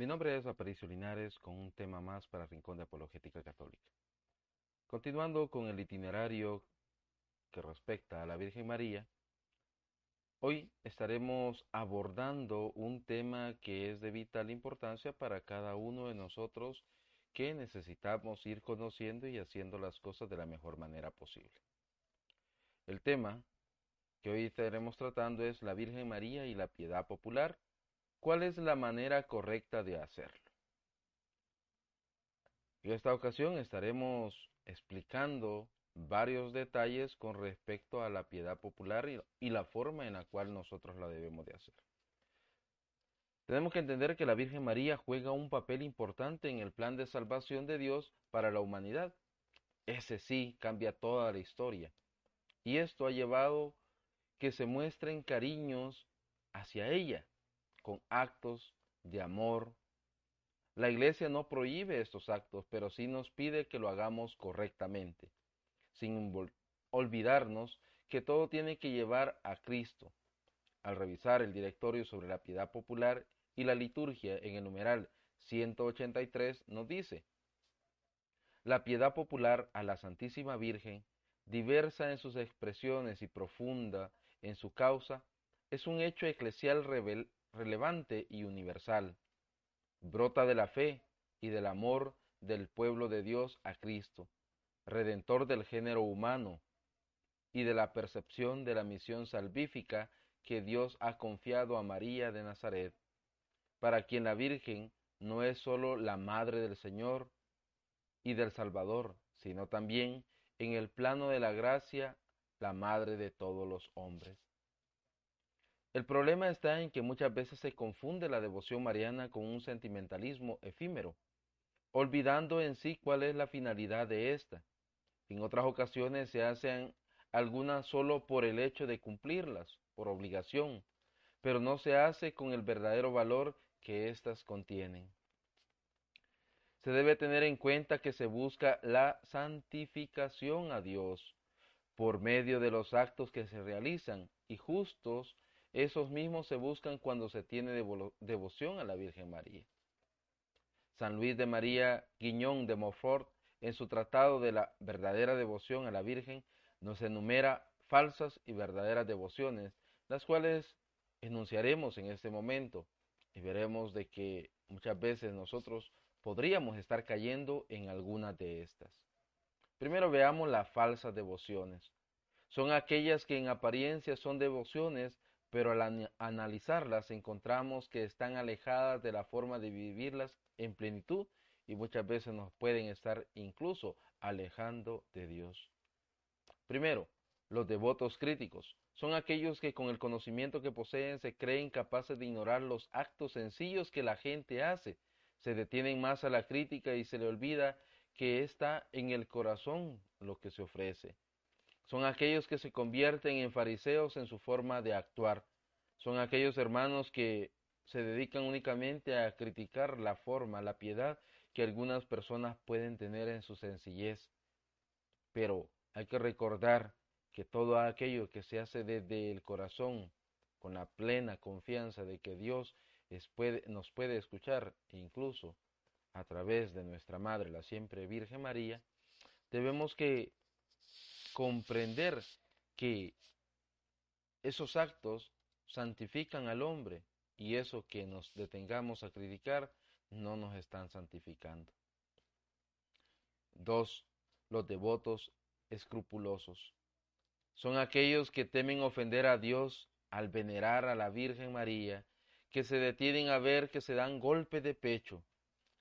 Mi nombre es Aparicio Linares con un tema más para Rincón de Apologética Católica. Continuando con el itinerario que respecta a la Virgen María, hoy estaremos abordando un tema que es de vital importancia para cada uno de nosotros que necesitamos ir conociendo y haciendo las cosas de la mejor manera posible. El tema que hoy estaremos tratando es la Virgen María y la piedad popular. ¿Cuál es la manera correcta de hacerlo? En esta ocasión estaremos explicando varios detalles con respecto a la piedad popular y, la forma en la cual nosotros la debemos de hacer. Tenemos que entender que la Virgen María juega un papel importante en el plan de salvación de Dios para la humanidad. Ese sí cambia toda la historia. Y esto ha llevado que se muestren cariños hacia ella, con actos de amor. La iglesia no prohíbe estos actos, pero sí nos pide que lo hagamos correctamente, sin olvidarnos que todo tiene que llevar a Cristo. Al revisar el directorio sobre la piedad popular y la liturgia en el numeral 183 nos dice, la piedad popular a la Santísima Virgen, diversa en sus expresiones y profunda en su causa, es un hecho eclesial relevante y universal. Brota de la fe y del amor del pueblo de Dios a Cristo, redentor del género humano, y de la percepción de la misión salvífica que Dios ha confiado a María de Nazaret, para quien la Virgen no es sólo la Madre del Señor y del Salvador, sino también en el plano de la gracia, la Madre de todos los hombres. El problema está en que muchas veces se confunde la devoción mariana con un sentimentalismo efímero, olvidando en sí cuál es la finalidad de ésta. En otras ocasiones se hacen algunas solo por el hecho de cumplirlas, por obligación, pero no se hace con el verdadero valor que éstas contienen. Se debe tener en cuenta que se busca la santificación a Dios por medio de los actos que se realizan y justos esos mismos se buscan cuando se tiene devoción a la Virgen María. San Luis de María Guiñón de Montfort, en su tratado de la verdadera devoción a la Virgen, nos enumera falsas y verdaderas devociones, las cuales enunciaremos en este momento y veremos de que muchas veces nosotros podríamos estar cayendo en algunas de estas. Primero veamos las falsas devociones. Son aquellas que en apariencia son devociones, pero al analizarlas encontramos que están alejadas de la forma de vivirlas en plenitud y muchas veces nos pueden estar incluso alejando de Dios. Primero, los devotos críticos son aquellos que con el conocimiento que poseen se creen capaces de ignorar los actos sencillos que la gente hace, se detienen más a la crítica y se le olvida que está en el corazón lo que se ofrece. Son aquellos que se convierten en fariseos en su forma de actuar. Son aquellos hermanos que se dedican únicamente a criticar la forma, la piedad que algunas personas pueden tener en su sencillez. Pero hay que recordar que todo aquello que se hace desde el corazón, con la plena confianza de que Dios nos puede escuchar, incluso a través de nuestra Madre, la siempre Virgen María, debemos que comprender que esos actos santifican al hombre y eso que nos detengamos a criticar no nos están santificando. Dos, los devotos escrupulosos. Son aquellos que temen ofender a Dios al venerar a la Virgen María, que se detienen a ver que se dan golpe de pecho,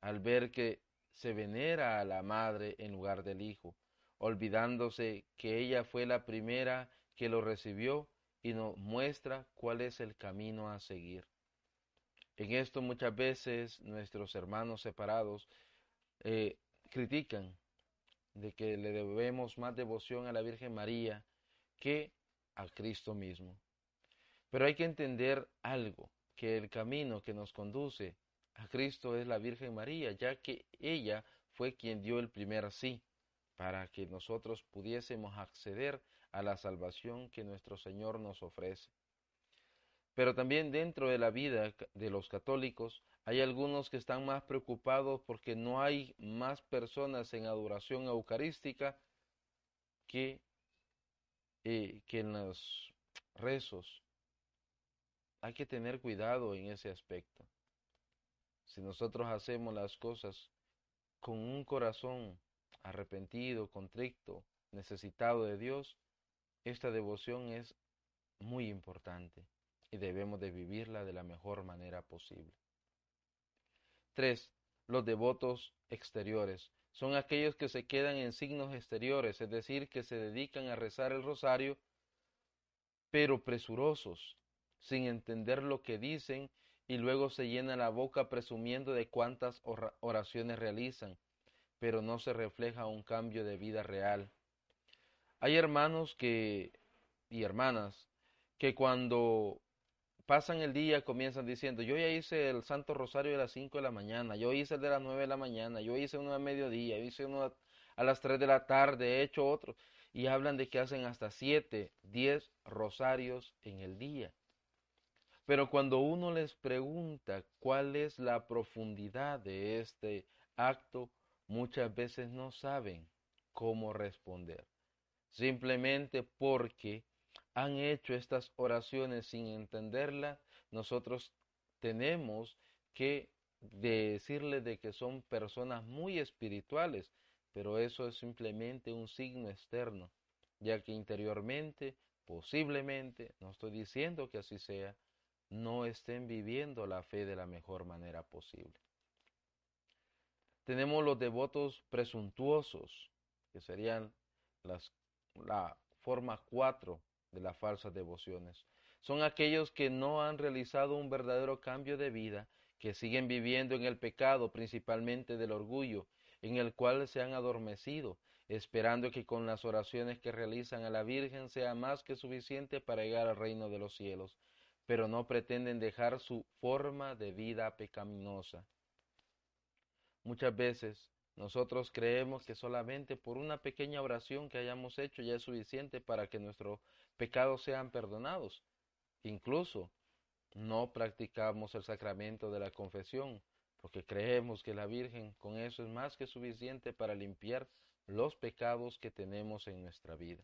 al ver que se venera a la Madre en lugar del Hijo, olvidándose que ella fue la primera que lo recibió y nos muestra cuál es el camino a seguir. En esto muchas veces nuestros hermanos separados eh, critican de que le debemos más devoción a la Virgen María que a Cristo mismo. Pero hay que entender algo, que el camino que nos conduce a Cristo es la Virgen María, ya que ella fue quien dio el primer sí para que nosotros pudiésemos acceder a la salvación que nuestro Señor nos ofrece. Pero también dentro de la vida de los católicos Hay algunos que están más preocupados porque no hay más personas en adoración eucarística que, eh, que en los rezos. Hay que tener cuidado en ese aspecto. Si nosotros hacemos las cosas con un corazón arrepentido, contrito, necesitado de Dios, esta devoción es muy importante y debemos de vivirla de la mejor manera posible. 3. Los devotos exteriores son aquellos que se quedan en signos exteriores, es decir, que se dedican a rezar el rosario, pero presurosos, sin entender lo que dicen y luego se llena la boca presumiendo de cuántas oraciones realizan, pero no se refleja un cambio de vida real. Hay hermanos que y hermanas que cuando pasan el día comienzan diciendo, yo ya hice el Santo Rosario de las 5 de la mañana, yo hice el de las 9 de la mañana, yo hice uno a mediodía, hice uno a las 3 de la tarde, he hecho otro, y hablan de que hacen hasta 7, 10 rosarios en el día. Pero cuando uno les pregunta cuál es la profundidad de este acto, muchas veces no saben cómo responder. Simplemente porque han hecho estas oraciones sin entenderlas, nosotros tenemos que decirles de que son personas muy espirituales, pero eso es simplemente un signo externo, ya que interiormente, posiblemente, no estoy diciendo que así sea, no estén viviendo la fe de la mejor manera posible. Tenemos los devotos presuntuosos, que serían las, la forma cuatro de las falsas devociones. Son aquellos que no han realizado un verdadero cambio de vida, que siguen viviendo en el pecado, principalmente del orgullo, en el cual se han adormecido, esperando que con las oraciones que realizan a la Virgen sea más que suficiente para llegar al reino de los cielos, pero no pretenden dejar su forma de vida pecaminosa. Muchas veces nosotros creemos que solamente por una pequeña oración que hayamos hecho ya es suficiente para que nuestros pecados sean perdonados. Incluso no practicamos el sacramento de la confesión porque creemos que la Virgen con eso es más que suficiente para limpiar los pecados que tenemos en nuestra vida.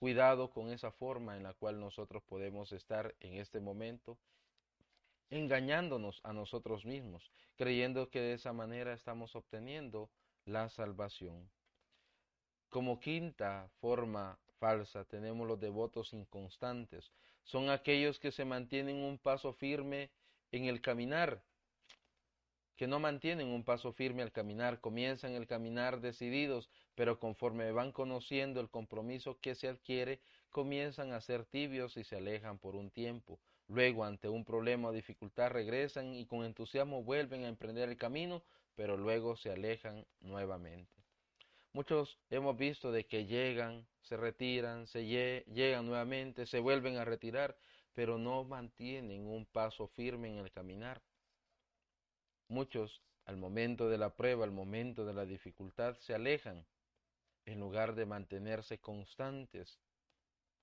Cuidado con esa forma en la cual nosotros podemos estar en este momento engañándonos a nosotros mismos, creyendo que de esa manera estamos obteniendo la salvación. Como quinta forma falsa tenemos los devotos inconstantes. Son aquellos que se mantienen un paso firme en el caminar, que no mantienen un paso firme al caminar, comienzan el caminar decididos, pero conforme van conociendo el compromiso que se adquiere, comienzan a ser tibios y se alejan por un tiempo. Luego, ante un problema o dificultad, regresan y con entusiasmo vuelven a emprender el camino, pero luego se alejan nuevamente. Muchos hemos visto de que llegan, se retiran, se llegan nuevamente, se vuelven a retirar, pero no mantienen un paso firme en el caminar. Muchos, al momento de la prueba, al momento de la dificultad, se alejan en lugar de mantenerse constantes.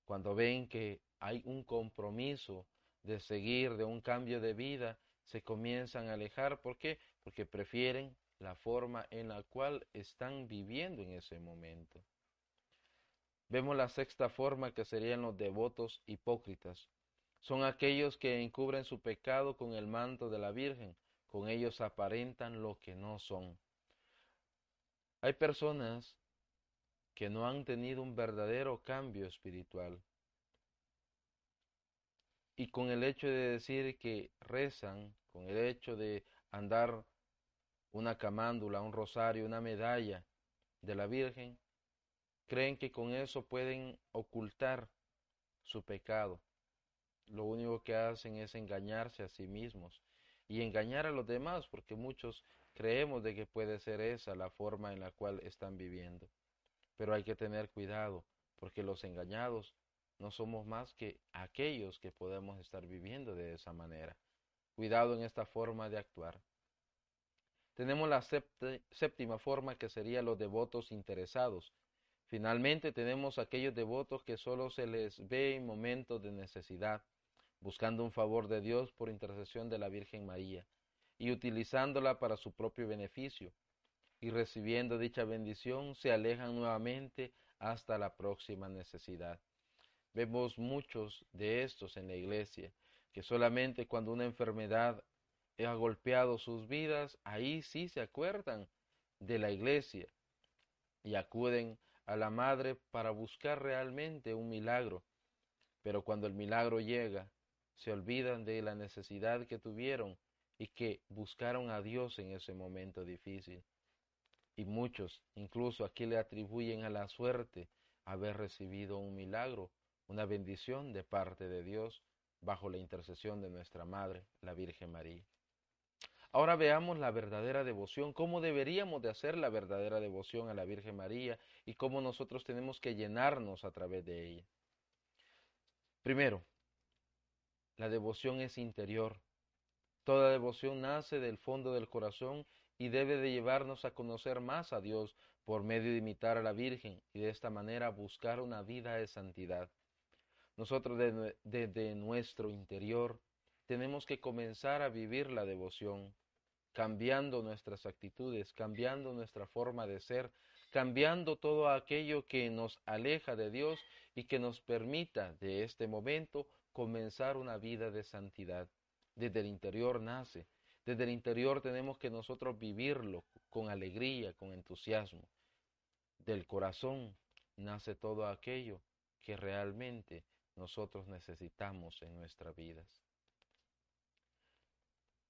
Cuando ven que hay un compromiso de seguir, de un cambio de vida, se comienzan a alejar. ¿Por qué? Porque prefieren la forma en la cual están viviendo en ese momento. Vemos la sexta forma que serían los devotos hipócritas. Son aquellos que encubren su pecado con el manto de la Virgen, con ellos aparentan lo que no son. Hay personas que no han tenido un verdadero cambio espiritual, y con el hecho de decir que rezan, con el hecho de andar una camándula, un rosario, una medalla de la Virgen, creen que con eso pueden ocultar su pecado. Lo único que hacen es engañarse a sí mismos y engañar a los demás, porque muchos creemos de que puede ser esa la forma en la cual están viviendo. Pero hay que tener cuidado, porque los engañados no somos más que aquellos que podemos estar viviendo de esa manera. Cuidado en esta forma de actuar. Tenemos la séptima forma que sería los devotos interesados. Finalmente tenemos aquellos devotos que solo se les ve en momentos de necesidad, buscando un favor de Dios por intercesión de la Virgen María. y utilizándola para su propio beneficio, y recibiendo dicha bendición se alejan nuevamente hasta la próxima necesidad. Vemos muchos de estos en la iglesia, que solamente cuando una enfermedad ha golpeado sus vidas, ahí sí se acuerdan de la iglesia y acuden a la madre para buscar realmente un milagro. Pero cuando el milagro llega, se olvidan de la necesidad que tuvieron y que buscaron a Dios en ese momento difícil. Y muchos incluso aquí le atribuyen a la suerte haber recibido un milagro, una bendición de parte de Dios bajo la intercesión de nuestra Madre, la Virgen María. Ahora veamos la verdadera devoción, cómo deberíamos de hacer la verdadera devoción a la Virgen María y cómo nosotros tenemos que llenarnos a través de ella. Primero, la devoción es interior. Toda devoción nace del fondo del corazón y debe de llevarnos a conocer más a Dios por medio de imitar a la Virgen y de esta manera buscar una vida de santidad. Nosotros desde nuestro interior tenemos que comenzar a vivir la devoción, cambiando nuestras actitudes, cambiando nuestra forma de ser, cambiando todo aquello que nos aleja de Dios y que nos permita de este momento comenzar una vida de santidad. Desde el interior nace, desde el interior tenemos que nosotros vivirlo con alegría, con entusiasmo. Del corazón nace todo aquello que realmente nosotros necesitamos en nuestras vidas.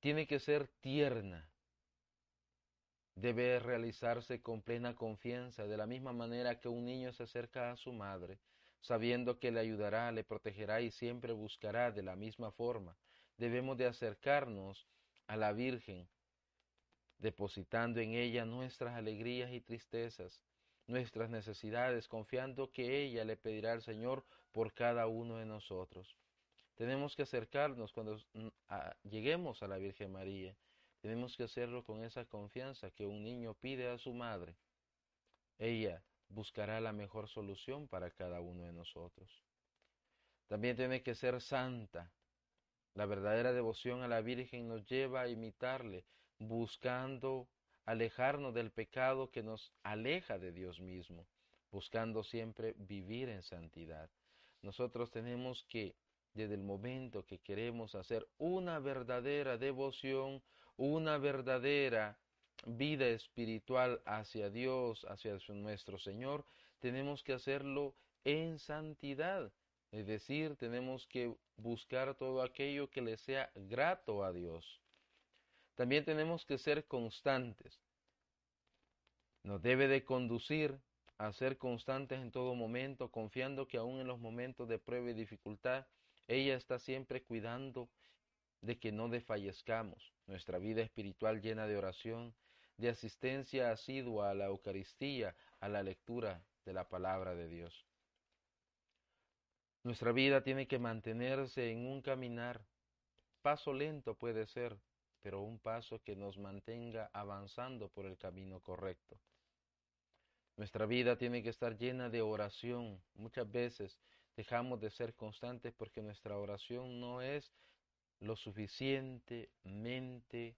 Tiene que ser tierna, debe realizarse con plena confianza, de la misma manera que un niño se acerca a su madre, sabiendo que le ayudará, le protegerá y siempre buscará de la misma forma. Debemos de acercarnos a la Virgen, depositando en ella nuestras alegrías y tristezas, nuestras necesidades, confiando que ella le pedirá al Señor por cada uno de nosotros. Tenemos que acercarnos cuando lleguemos a la Virgen María. Tenemos que hacerlo con esa confianza que un niño pide a su madre. Ella buscará la mejor solución para cada uno de nosotros. También tiene que ser santa. La verdadera devoción a la Virgen nos lleva a imitarle, buscando alejarnos del pecado que nos aleja de Dios mismo, buscando siempre vivir en santidad. Nosotros tenemos que, desde el momento que queremos hacer una verdadera devoción, una verdadera vida espiritual hacia Dios, hacia nuestro Señor, tenemos que hacerlo en santidad. Es decir, tenemos que buscar todo aquello que le sea grato a Dios. También tenemos que ser constantes. Nos debe de conducir a ser constantes en todo momento, confiando que aún en los momentos de prueba y dificultad, ella está siempre cuidando de que no desfallezcamos. Nuestra vida espiritual llena de oración, de asistencia asidua a la Eucaristía, a la lectura de la palabra de Dios. Nuestra vida tiene que mantenerse en un caminar. Paso lento puede ser, pero un paso que nos mantenga avanzando por el camino correcto. Nuestra vida tiene que estar llena de oración. Muchas veces dejamos de ser constantes porque nuestra oración no es lo suficientemente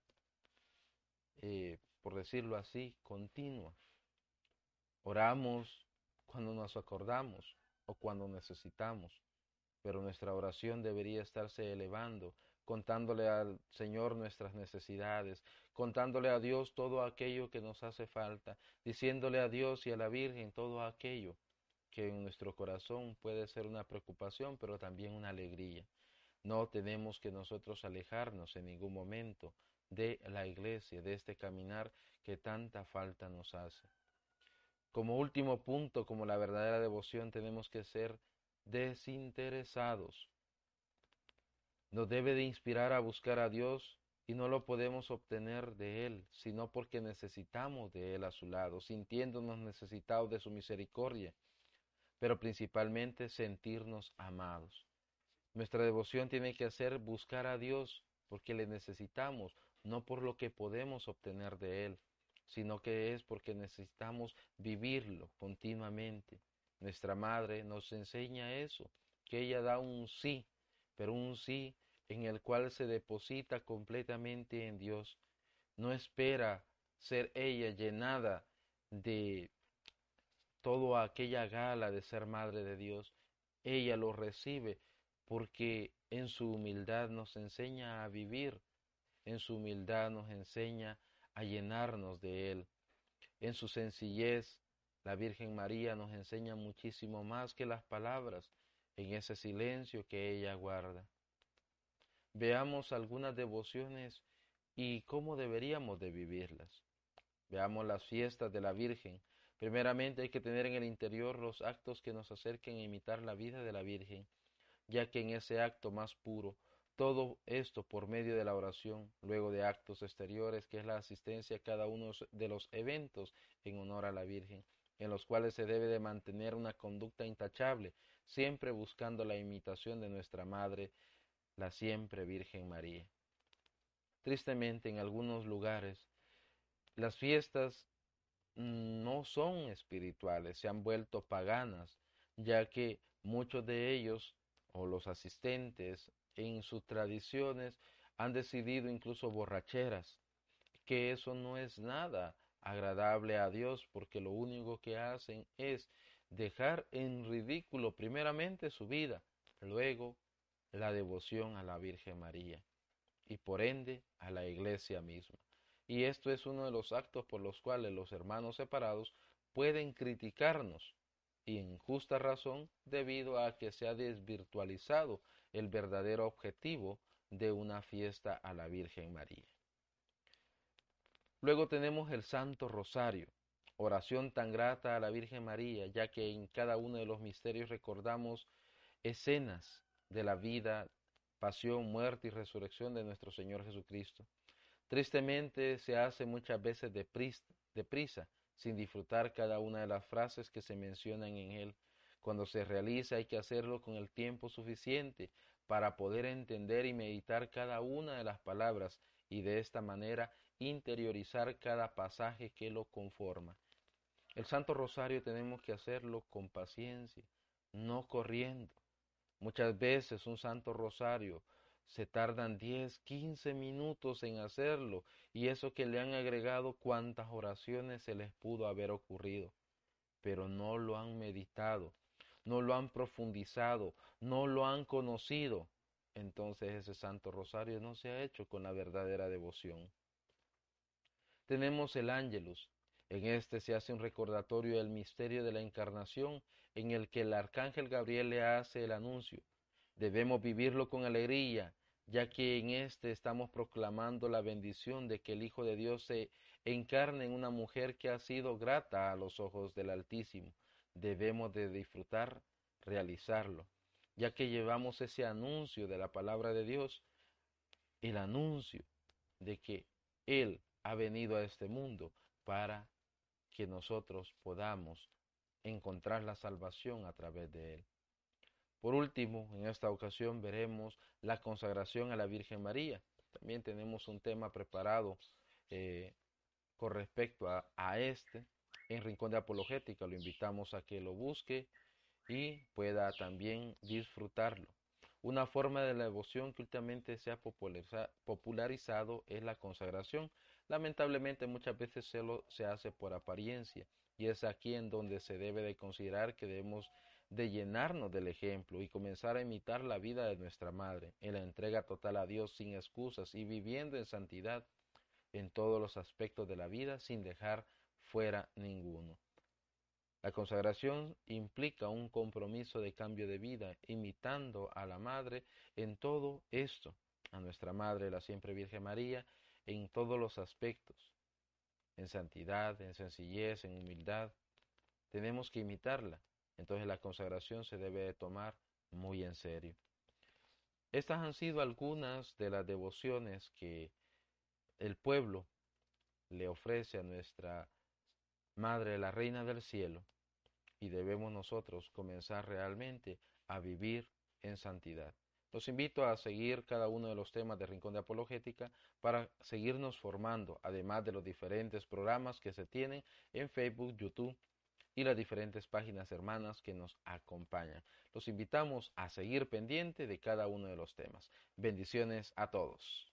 eh, por decirlo así, continua. Oramos cuando nos acordamos o cuando necesitamos, pero nuestra oración debería estarse elevando, contándole al Señor nuestras necesidades, contándole a Dios todo aquello que nos hace falta, diciéndole a Dios y a la Virgen todo aquello que en nuestro corazón puede ser una preocupación, pero también una alegría. No tenemos que nosotros alejarnos en ningún momento de la iglesia, de este caminar que tanta falta nos hace. Como último punto, como la verdadera devoción, tenemos que ser desinteresados. Nos debe de inspirar a buscar a Dios y no lo podemos obtener de Él, sino porque necesitamos de Él a su lado, sintiéndonos necesitados de su misericordia, pero principalmente sentirnos amados. Nuestra devoción tiene que ser buscar a Dios porque le necesitamos, no por lo que podemos obtener de Él, sino que es porque necesitamos vivirlo continuamente. Nuestra madre nos enseña eso, que ella da un sí, pero un sí en el cual se deposita completamente en Dios. No espera ser ella llenada de toda aquella gala de ser madre de Dios. Ella lo recibe porque en su humildad nos enseña a vivir, en su humildad nos enseña a llenarnos de Él. En su sencillez, la Virgen María nos enseña muchísimo más que las palabras en ese silencio que ella guarda. Veamos algunas devociones y cómo deberíamos de vivirlas. Veamos las fiestas de la Virgen. Primeramente hay que tener en el interior los actos que nos acerquen a imitar la vida de la Virgen, ya que en ese acto más puro, todo esto por medio de la oración, luego de actos exteriores, que es la asistencia a cada uno de los eventos en honor a la Virgen, en los cuales se debe de mantener una conducta intachable, siempre buscando la imitación de nuestra Madre, la siempre Virgen María. Tristemente, en algunos lugares, las fiestas no son espirituales, se han vuelto paganas, ya que muchos de ellos o los asistentes en sus tradiciones han decidido incluso borracheras, que eso no es nada agradable a Dios porque lo único que hacen es dejar en ridículo primeramente su vida, luego la devoción a la Virgen María y por ende a la iglesia misma. Y esto es uno de los actos por los cuales los hermanos separados pueden criticarnos y en justa razón debido a que se ha desvirtualizado el verdadero objetivo de una fiesta a la Virgen María. Luego tenemos el Santo Rosario, oración tan grata a la Virgen María, ya que en cada uno de los misterios recordamos escenas de la vida, pasión, muerte y resurrección de nuestro Señor Jesucristo. Tristemente se hace muchas veces deprisa, sin disfrutar cada una de las frases que se mencionan en él. Cuando se realiza hay que hacerlo con el tiempo suficiente para poder entender y meditar cada una de las palabras y de esta manera interiorizar cada pasaje que lo conforma. El Santo Rosario tenemos que hacerlo con paciencia, no corriendo. Muchas veces un Santo Rosario se tardan 10, 15 minutos en hacerlo y eso que le han agregado cuantas oraciones se les pudo haber ocurrido, pero no lo han meditado, no lo han profundizado, no lo han conocido. Entonces ese Santo Rosario no se ha hecho con la verdadera devoción tenemos el ángelus. En este se hace un recordatorio del misterio de la encarnación en el que el arcángel Gabriel le hace el anuncio. Debemos vivirlo con alegría, ya que en este estamos proclamando la bendición de que el Hijo de Dios se encarne en una mujer que ha sido grata a los ojos del Altísimo. Debemos de disfrutar, realizarlo, ya que llevamos ese anuncio de la palabra de Dios, el anuncio de que Él ha venido a este mundo para que nosotros podamos encontrar la salvación a través de él. Por último, en esta ocasión veremos la consagración a la Virgen María. También tenemos un tema preparado eh, con respecto a, a este en Rincón de Apologética. Lo invitamos a que lo busque y pueda también disfrutarlo. Una forma de la devoción que últimamente se ha popularizado es la consagración. Lamentablemente muchas veces solo se hace por apariencia y es aquí en donde se debe de considerar que debemos de llenarnos del ejemplo y comenzar a imitar la vida de nuestra madre, en la entrega total a Dios sin excusas y viviendo en santidad en todos los aspectos de la vida sin dejar fuera ninguno. La consagración implica un compromiso de cambio de vida, imitando a la Madre en todo esto, a nuestra Madre, la siempre Virgen María, en todos los aspectos, en santidad, en sencillez, en humildad. Tenemos que imitarla. Entonces la consagración se debe de tomar muy en serio. Estas han sido algunas de las devociones que el pueblo le ofrece a nuestra Madre, la Reina del Cielo, y debemos nosotros comenzar realmente a vivir en santidad. Los invito a seguir cada uno de los temas de Rincón de Apologética para seguirnos formando, además de los diferentes programas que se tienen en Facebook, YouTube y las diferentes páginas hermanas que nos acompañan. Los invitamos a seguir pendiente de cada uno de los temas. Bendiciones a todos.